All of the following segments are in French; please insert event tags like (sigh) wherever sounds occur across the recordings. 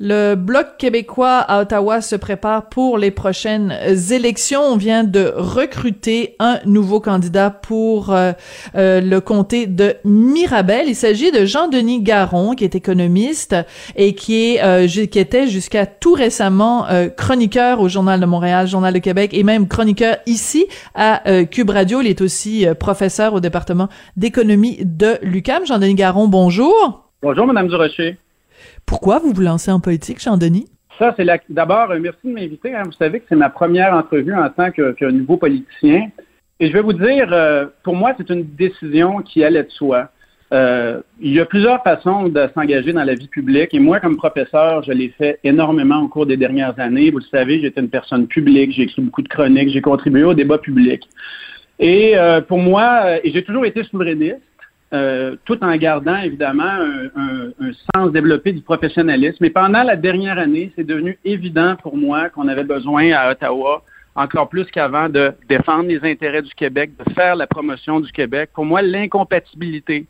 Le Bloc québécois à Ottawa se prépare pour les prochaines élections. On vient de recruter un nouveau candidat pour euh, euh, le comté de Mirabel. Il s'agit de Jean-Denis Garon, qui est économiste et qui, est, euh, qui était jusqu'à tout récemment chroniqueur au Journal de Montréal, Journal de Québec et même chroniqueur ici à Cube Radio. Il est aussi professeur au département d'économie de l'UQAM. Jean-Denis Garon, bonjour. Bonjour, Madame Durocher. Pourquoi vous vous lancez en politique, Jean-Denis? Ça, c'est d'abord, euh, merci de m'inviter. Hein. Vous savez que c'est ma première entrevue en tant que, nouveau politicien. Et je vais vous dire, euh, pour moi, c'est une décision qui allait de soi. Euh, il y a plusieurs façons de s'engager dans la vie publique. Et moi, comme professeur, je l'ai fait énormément au cours des dernières années. Vous le savez, j'étais une personne publique, j'ai écrit beaucoup de chroniques, j'ai contribué au débat public. Et pour moi, et j'ai toujours été souverainiste. Euh, tout en gardant évidemment un, sens développé du professionnalisme. Mais pendant la dernière année, c'est devenu évident pour moi qu'on avait besoin à Ottawa, encore plus qu'avant, de défendre les intérêts du Québec, de faire la promotion du Québec. Pour moi, l'incompatibilité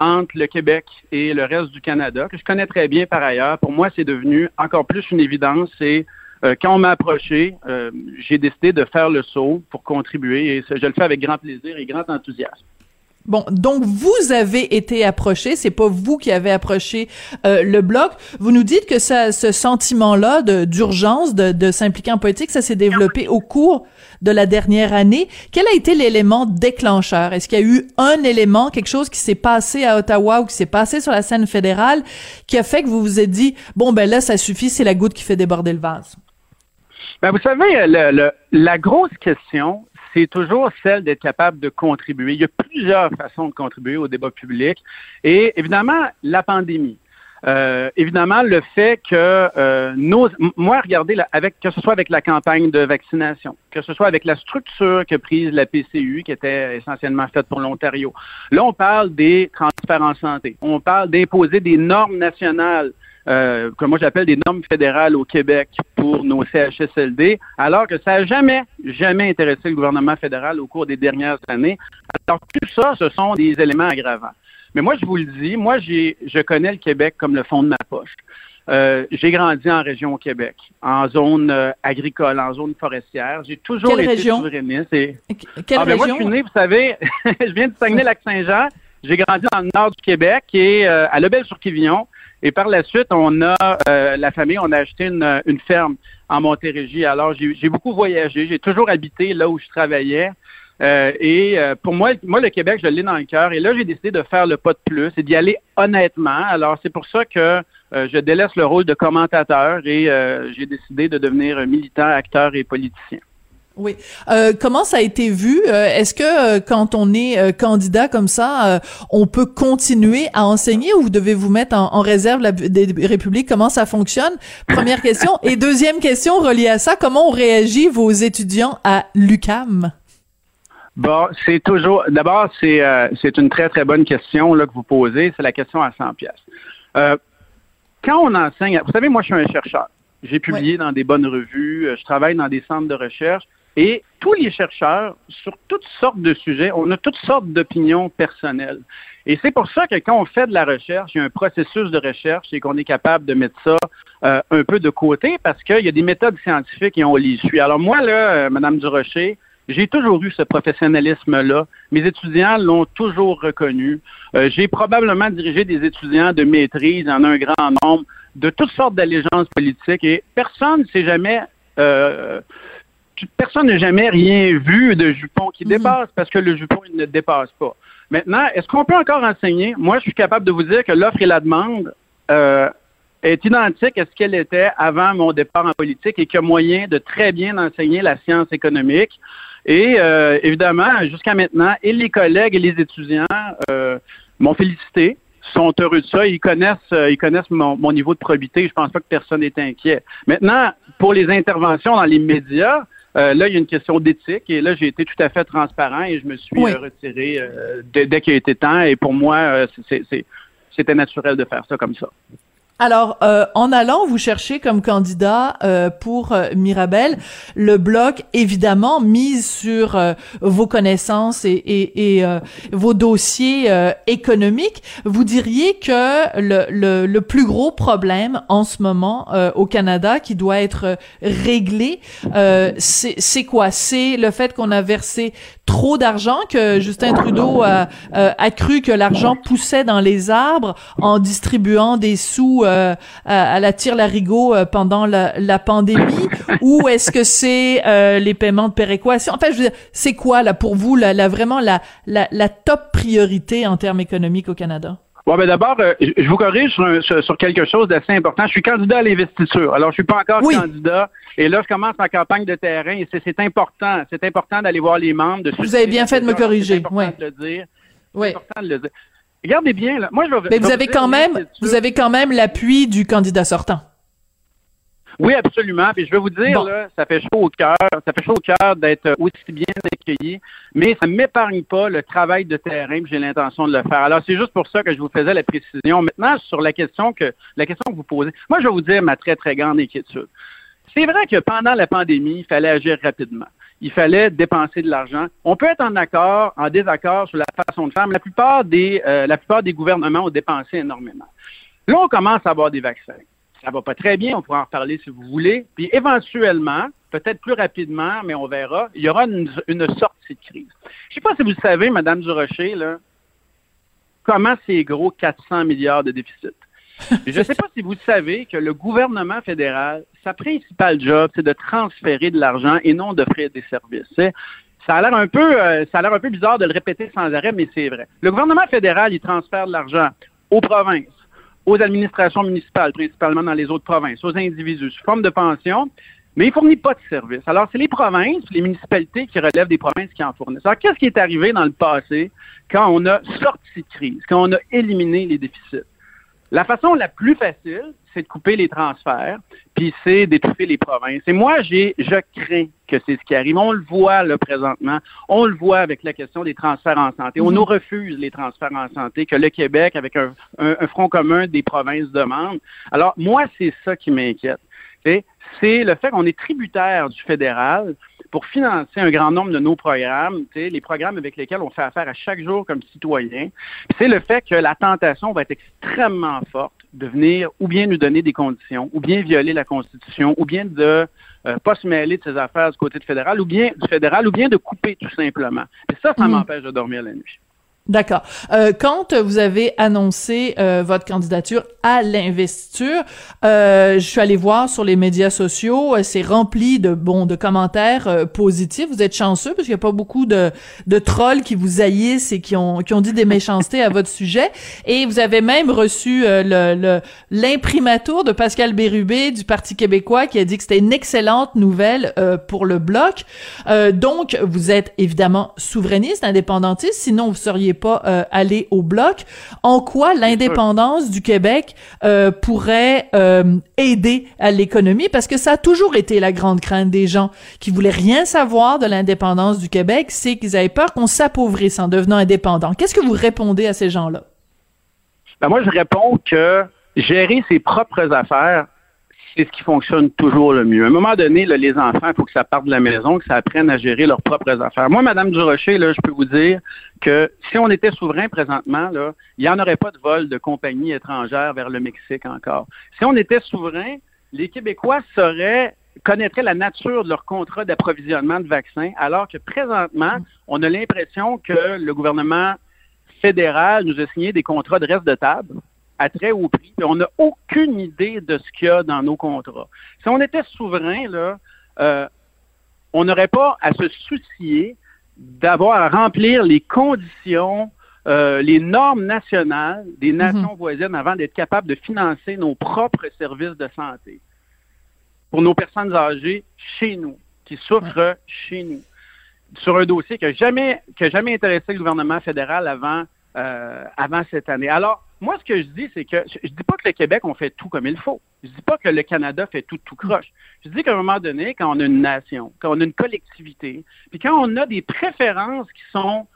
entre le Québec et le reste du Canada, que je connais très bien par ailleurs, pour moi, c'est devenu encore plus une évidence. Et euh, quand on m'a approché, euh, j'ai décidé de faire le saut pour contribuer et je le fais avec grand plaisir et grand enthousiasme. Bon, donc vous avez été approché, c'est pas vous qui avez approché euh, le bloc. Vous nous dites que ça, ce sentiment-là d'urgence de, de s'impliquer en politique, ça s'est développé au cours de la dernière année. Quel a été l'élément déclencheur? Est-ce qu'il y a eu un élément, quelque chose qui s'est passé à Ottawa ou qui s'est passé sur la scène fédérale, qui a fait que vous vous êtes dit bon ben là ça suffit, c'est la goutte qui fait déborder le vase? Ben, vous savez, le, la grosse question, c'est toujours celle d'être capable de contribuer. Il y a plusieurs façons de contribuer au débat public. Et évidemment, la pandémie. Euh, évidemment, le fait que euh, nos, moi, regardez, avec, que ce soit avec la campagne de vaccination, que ce soit avec la structure que prise la PCU, qui était essentiellement faite pour l'Ontario. Là, on parle des transferts en santé. On parle d'imposer des normes nationales euh, que moi j'appelle des normes fédérales au Québec pour nos CHSLD, alors que ça n'a jamais, jamais intéressé le gouvernement fédéral au cours des dernières années. Alors tout ça, ce sont des éléments aggravants. Mais moi, je vous le dis, moi, j'ai, je connais le Québec comme le fond de ma poche. Euh, j'ai grandi en région au Québec, en zone euh, agricole, en zone forestière. J'ai toujours été souverainiste. Et... Quelle ah, ben, Moi, je suis né, vous savez, (laughs) je viens de Saguenay-Lac-Saint-Jean. J'ai grandi dans le nord du Québec et euh, à Lebel-sur-Quivillon. Et par la suite, on a, euh, la famille, on a acheté une, ferme en Montérégie. Alors, j'ai beaucoup voyagé. J'ai toujours habité là où je travaillais. Euh, et euh, pour moi, moi, le Québec, je l'ai dans le cœur. Et là, j'ai décidé de faire le pas de plus et d'y aller honnêtement. Alors, c'est pour ça que je délaisse le rôle de commentateur et j'ai décidé de devenir militant, acteur et politicien. Oui. Euh, comment ça a été vu euh, Est-ce que euh, quand on est candidat comme ça, on peut continuer à enseigner ou vous devez vous mettre en, réserve la, des républiques? Comment ça fonctionne? Première question. Et deuxième question reliée à ça, comment ont réagi vos étudiants à l'UCAM? Bon, c'est toujours. D'abord, c'est c'est une très très bonne question là que vous posez. C'est la question à 100 pièces. quand on enseigne, vous savez, moi, je suis un chercheur. J'ai publié dans des bonnes revues. Je travaille dans des centres de recherche. Et tous les chercheurs, sur toutes sortes de sujets, on a toutes sortes d'opinions personnelles. Et c'est pour ça que quand on fait de la recherche, il y a un processus de recherche et qu'on est capable de mettre ça euh, un peu de côté parce qu'il y a des méthodes scientifiques et on les suit. Alors moi, là, euh, Madame Durocher, j'ai toujours eu ce professionnalisme-là. Mes étudiants l'ont toujours reconnu. Euh, j'ai probablement dirigé des étudiants de maîtrise en un grand nombre de toutes sortes d'allégeances politiques et personne ne s'est jamais euh, personne n'a jamais rien vu de jupon qui mhm. dépasse parce que le jupon, il ne dépasse pas. Maintenant, est-ce qu'on peut encore enseigner? Moi, je suis capable de vous dire que l'offre et la demande euh, est identique à ce qu'elle était avant mon départ en politique et qu'il y a moyen de très bien enseigner la science économique. Et euh, évidemment, jusqu'à maintenant, et les collègues et les étudiants euh, m'ont félicité sont heureux de ça. Ils connaissent, ils connaissent mon, mon, niveau de probité. Je pense pas que personne n'est inquiet. Maintenant, pour les interventions dans les médias, euh, là, il y a une question d'éthique et là, j'ai été tout à fait transparent et je me suis euh, retiré euh, dès, qu'il a été temps. Et pour moi, c'était naturel de faire ça comme ça. Alors, euh, en allant vous chercher comme candidat euh, pour euh, Mirabel, le bloc évidemment mise sur vos connaissances et, et, et vos dossiers économiques. Vous diriez que le, plus gros problème en ce moment au Canada qui doit être réglé, c'est quoi? C'est le fait qu'on a versé trop d'argent, que Justin Trudeau a, a cru que l'argent poussait dans les arbres en distribuant des sous euh, à, la tire larigot euh, pendant la, la pandémie? Ou est-ce que c'est euh, les paiements de péréquation? En fait, c'est quoi là pour vous la, la vraiment la, la, la top priorité en termes économiques au Canada? Bon, ben d'abord, je vous corrige sur, sur, quelque chose d'assez important. Je suis candidat à l'investiture. Alors, je suis pas encore candidat. Et là, je commence ma campagne de terrain. Et c'est important. C'est important d'aller voir les membres. De vous avez bien fait de me corriger. Oui. De le dire. Oui. C'est important de le dire. Regardez bien, là. Moi, je vais, Mais vous avez quand même, vous avez quand même l'appui du candidat sortant. Oui, absolument. Puis je vais vous dire, là, ça fait chaud au cœur, ça fait chaud au cœur d'être aussi bien accueilli, mais ça ne m'épargne pas le travail de terrain. J'ai l'intention de le faire. Alors c'est juste pour ça que je vous faisais la précision. Maintenant, sur la question que la question que vous posez, moi je vais vous dire ma très très grande inquiétude. C'est vrai que pendant la pandémie, il fallait agir rapidement il fallait dépenser de l'argent. On peut être en accord, en désaccord sur la façon de faire, mais la plupart des, euh, la plupart des gouvernements ont dépensé énormément. Là, on commence à avoir des vaccins. Ça va pas très bien, on pourra en reparler si vous voulez. Puis éventuellement, peut-être plus rapidement, mais on verra, il y aura une, sortie de crise. Je sais pas si vous le savez, Madame Durocher, là, comment c'est gros 400 milliards de déficit. Je ne sais pas si vous savez que le gouvernement fédéral, sa principale job, c'est de transférer de l'argent et non d'offrir des services. Ça a l'air un peu, euh, ça a l'air un peu bizarre de le répéter sans arrêt, mais c'est vrai. Le gouvernement fédéral, il transfère de l'argent aux provinces, aux administrations municipales, principalement dans les autres provinces, aux individus, sous forme de pension, mais il fournit pas de services. Alors, c'est les provinces, les municipalités qui relèvent des provinces qui en fournissent. Alors, qu'est-ce qui est arrivé dans le passé quand on a sorti de crise, quand on a éliminé les déficits? La façon la plus facile, c'est de couper les transferts, puis c'est d'étouffer les provinces. Et moi, j'ai, je crains que c'est ce qui arrive. On le voit là présentement. On le voit avec la question des transferts en santé. On mhm. nous refuse les transferts en santé que le Québec, avec un, front commun des provinces, demande. Alors, moi, c'est ça qui m'inquiète. C'est le fait qu'on est tributaire du fédéral pour financer un grand nombre de nos programmes, les programmes avec lesquels on fait affaire à chaque jour comme citoyen, c'est le fait que la tentation va être extrêmement forte de venir ou bien nous donner des conditions, ou bien violer la Constitution, ou bien de euh, pas se mêler de ses affaires du côté du fédéral, ou bien du fédéral, ou bien de couper tout simplement. Et ça, ça mmh. m'empêche de dormir la nuit. D'accord. Euh, quand vous avez annoncé euh, votre candidature à l'investiture, euh, je suis allée voir sur les médias sociaux, euh, c'est rempli de bons de commentaires euh, positifs. Vous êtes chanceux parce qu'il n'y a pas beaucoup de, de trolls qui vous haïssent et qui ont qui ont dit des méchancetés à votre sujet. Et vous avez même reçu le l'imprimatur de Pascal Bérubé du Parti québécois qui a dit que c'était une excellente nouvelle pour le bloc. donc vous êtes évidemment souverainiste, indépendantiste, sinon vous seriez pas euh, aller au bloc. En quoi l'indépendance du Québec euh, pourrait euh, aider à l'économie? Parce que ça a toujours été la grande crainte des gens qui voulaient rien savoir de l'indépendance du Québec, c'est qu'ils avaient peur qu'on s'appauvrisse en devenant indépendant. Qu'est-ce que vous répondez à ces gens-là? Ben moi, je réponds que gérer ses propres affaires, c'est ce qui fonctionne toujours le mieux. À un moment donné, les enfants, il faut que ça parte de la maison, que ça apprenne à gérer leurs propres affaires. Moi, Madame Durocher, là, je peux vous dire que si on était souverain présentement, il n'y en aurait pas de vol de compagnies étrangères vers le Mexique encore. Si on était souverain, les Québécois sauraient connaîtraient la nature de leur contrat d'approvisionnement de vaccins, alors que présentement, on a l'impression que le gouvernement fédéral nous a signé des contrats de reste de table à très haut prix. on n'a aucune idée de ce qu'il y a dans nos contrats. Si on était souverain, là, euh, on n'aurait pas à se soucier d'avoir à remplir les conditions, euh, les normes nationales des mhm. nations voisines avant d'être capable de financer nos propres services de santé pour nos personnes âgées chez nous, qui souffrent chez nous, sur un dossier qui n'a jamais, jamais intéressé le gouvernement fédéral avant, euh, avant cette année. Alors, moi, ce que je dis, c'est que je dis pas que le Québec, on fait tout comme il faut. Je dis pas que le Canada fait tout tout croche. Je dis qu'à un moment donné, quand on a une nation, quand on a une collectivité, puis quand on a des préférences qui sont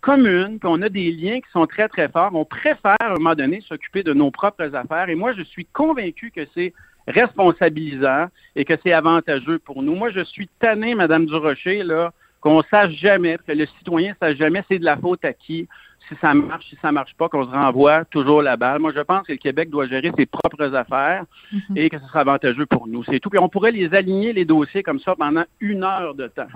commune, puis on a des liens qui sont très, très forts. On préfère, à un moment donné, s'occuper de nos propres affaires. Et moi, je suis convaincu que c'est responsabilisant et que c'est avantageux pour nous. Moi, je suis tanné, Madame Durocher, là, qu'on sache jamais, que le citoyen sache jamais c'est de la faute à qui, si ça marche, si ça marche pas, qu'on se renvoie toujours la balle. Moi, je pense que le Québec doit gérer ses propres affaires mm-hmm. et que ce sera avantageux pour nous. C'est tout. Puis on pourrait les aligner, les dossiers, comme ça pendant une heure de temps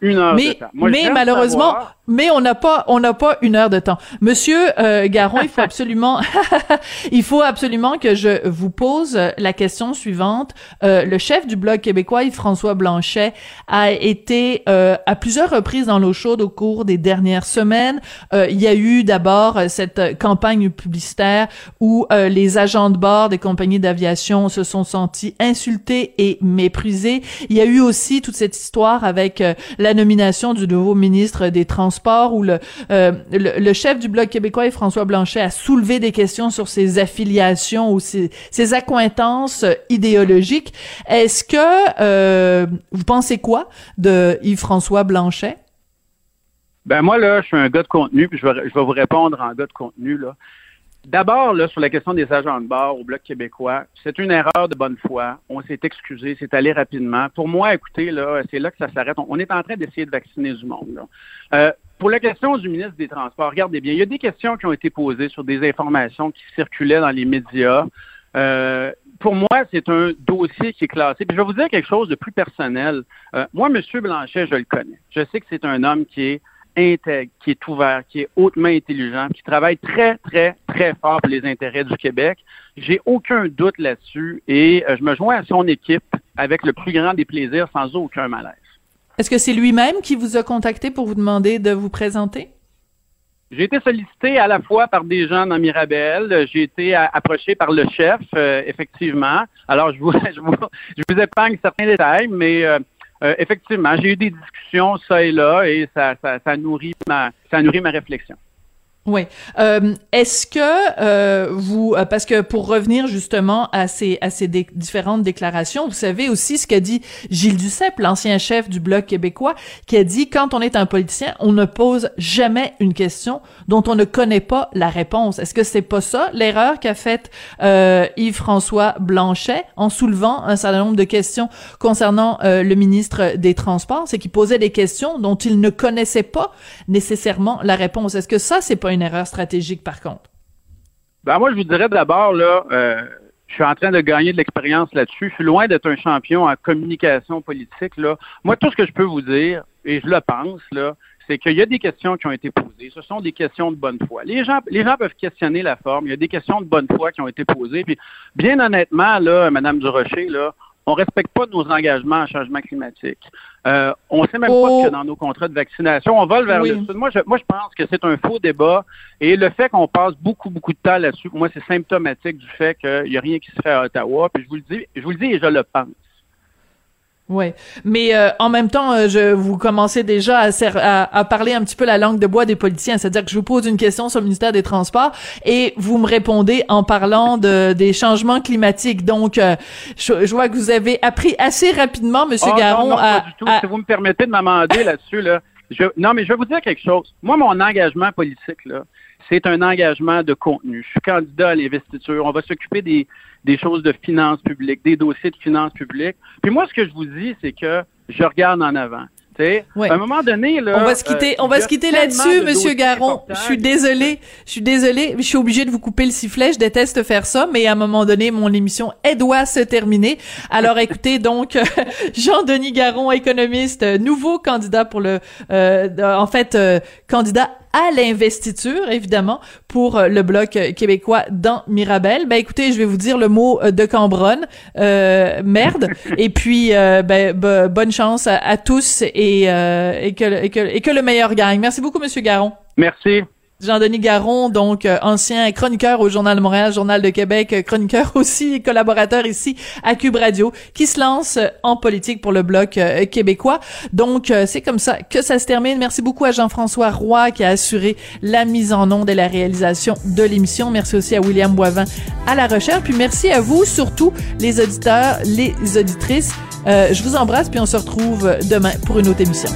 une heure mais, de temps. mais malheureusement, mais on n'a pas, on n'a pas une heure de temps. Monsieur euh, Garon, il faut (laughs) absolument, (laughs) il faut absolument que je vous pose la question suivante. Euh, le chef du bloc québécois, François Blanchet, a été euh, à plusieurs reprises dans l'eau chaude au cours des dernières semaines. Euh, il y a eu d'abord cette campagne publicitaire où euh, les agents de bord des compagnies d'aviation se sont sentis insultés et méprisés. Il y a eu aussi toute cette histoire avec la nomination du nouveau ministre des Transports où le, euh, le, chef du Bloc québécois, François Blanchet, a soulevé des questions sur ses affiliations ou ses, ses accointances idéologiques. Est-ce que euh, vous pensez quoi de Yves-François Blanchet? Ben moi, là, je suis un gars de contenu, puis je vais, je vais vous répondre en gars de contenu, là. D'abord, là, sur la question des agents de bord au Bloc québécois, c'est une erreur de bonne foi. On s'est excusé, c'est allé rapidement. Pour moi, écoutez, là, c'est là que ça s'arrête. On, est en train d'essayer de vacciner du monde. Euh, pour la question du ministre des Transports, regardez bien, il y a des questions qui ont été posées sur des informations qui circulaient dans les médias. Euh, pour moi, c'est un dossier qui est classé. Puis je vais vous dire quelque chose de plus personnel. Euh, moi, M. Blanchet, je le connais. Je sais que c'est un homme qui est intègre, qui est ouvert, qui est hautement intelligent, qui travaille très, très, très fort pour les intérêts du Québec. J'ai aucun doute là-dessus et euh, je me joins à son équipe avec le plus grand des plaisirs sans aucun malaise. Est-ce que c'est lui-même qui vous a contacté pour vous demander de vous présenter? J'ai été sollicité à la fois par des gens dans Mirabel, j'ai été approché par le chef, euh, effectivement. Alors, je vous, (laughs) je vous, je vous épargne certains détails, mais euh, euh, effectivement, j'ai eu des discussions ça et là et ça, ça, ça nourrit ma ça nourrit ma réflexion. Oui. Euh, Est-ce que euh, vous, euh, parce que pour revenir justement à ces à ces différentes déclarations, vous savez aussi ce qu'a dit Gilles Duceppe, l'ancien chef du bloc québécois, qui a dit quand on est un politicien, on ne pose jamais une question dont on ne connaît pas la réponse. Est-ce que c'est pas ça l'erreur qu'a faite euh, Yves-François Blanchet en soulevant un certain nombre de questions concernant euh, le ministre des Transports, c'est qu'il posait des questions dont il ne connaissait pas nécessairement la réponse. Est-ce que ça c'est pas erreur stratégique, par contre? Ben, moi, je vous dirais d'abord, là, euh, je suis en train de gagner de l'expérience là-dessus. Je suis loin d'être un champion en communication politique. Là. Moi, tout ce que je peux vous dire, et je le pense, là, c'est qu'il y a des questions qui ont été posées. Ce sont des questions de bonne foi. Les gens, les gens peuvent questionner la forme. Il y a des questions de bonne foi qui ont été posées. Puis, bien honnêtement, là, Madame Durocher, là, on respecte pas nos engagements en changement climatique. Euh, on sait même pas oh. que dans nos contrats de vaccination, on vole vers le sud. Moi je, moi, je pense que c'est un faux débat. Et le fait qu'on passe beaucoup, beaucoup de temps là-dessus, pour moi, c'est symptomatique du fait qu'il n'y a rien qui se fait à Ottawa. Puis je vous le dis, je vous le dis et je le pense. Oui, mais euh, en même temps, euh, je vous commencez déjà à, à, parler un petit peu la langue de bois des politiciens, c'est-à-dire que je vous pose une question sur le ministère des Transports et vous me répondez en parlant de des changements climatiques. Donc, euh, je, vois que vous avez appris assez rapidement, Monsieur ah, Garon. Non, non, pas du tout. Si vous me permettez de m'amender là-dessus, là, je, non, mais je vais vous dire quelque chose. Moi, mon engagement politique là, c'est un engagement de contenu. Je suis candidat à l'investiture. On va s'occuper des, des choses de finances publiques, des dossiers de finances publiques. Puis moi, ce que je vous dis, c'est que je regarde en avant. À un moment donné, là, on va se quitter, euh, on va se quitter là-dessus, Monsieur Garon. Je suis désolé, je suis désolé, je suis obligé de vous couper le sifflet. Je déteste faire ça, mais à un moment donné, mon émission elle doit se terminer. Alors écoutez, donc (laughs) Jean-Denis Garon, économiste, nouveau candidat pour le, euh, en fait, euh, candidat à l'investiture, évidemment, pour euh, le bloc québécois dans Mirabel. Ben écoutez, je vais vous dire le mot euh, de Cambronne, euh, merde. (laughs) et puis, ben, bonne chance à, tous et, et, que, et, que, et que le meilleur gagne. Merci beaucoup, Monsieur Garon. Merci. Jean-Denis Garon, donc euh, ancien chroniqueur au Journal de Montréal, Journal de Québec, euh, chroniqueur (laughs) aussi, collaborateur ici à Cube Radio, qui se lance euh, en politique pour le bloc québécois. Donc c'est comme ça que ça se termine. Merci beaucoup à Jean-François Roy qui a assuré la mise en onde et la réalisation de l'émission. Merci aussi à William Boivin à la recherche. Puis merci à vous, surtout les auditeurs, les auditrices. je vous embrasse puis on se retrouve demain pour une autre émission.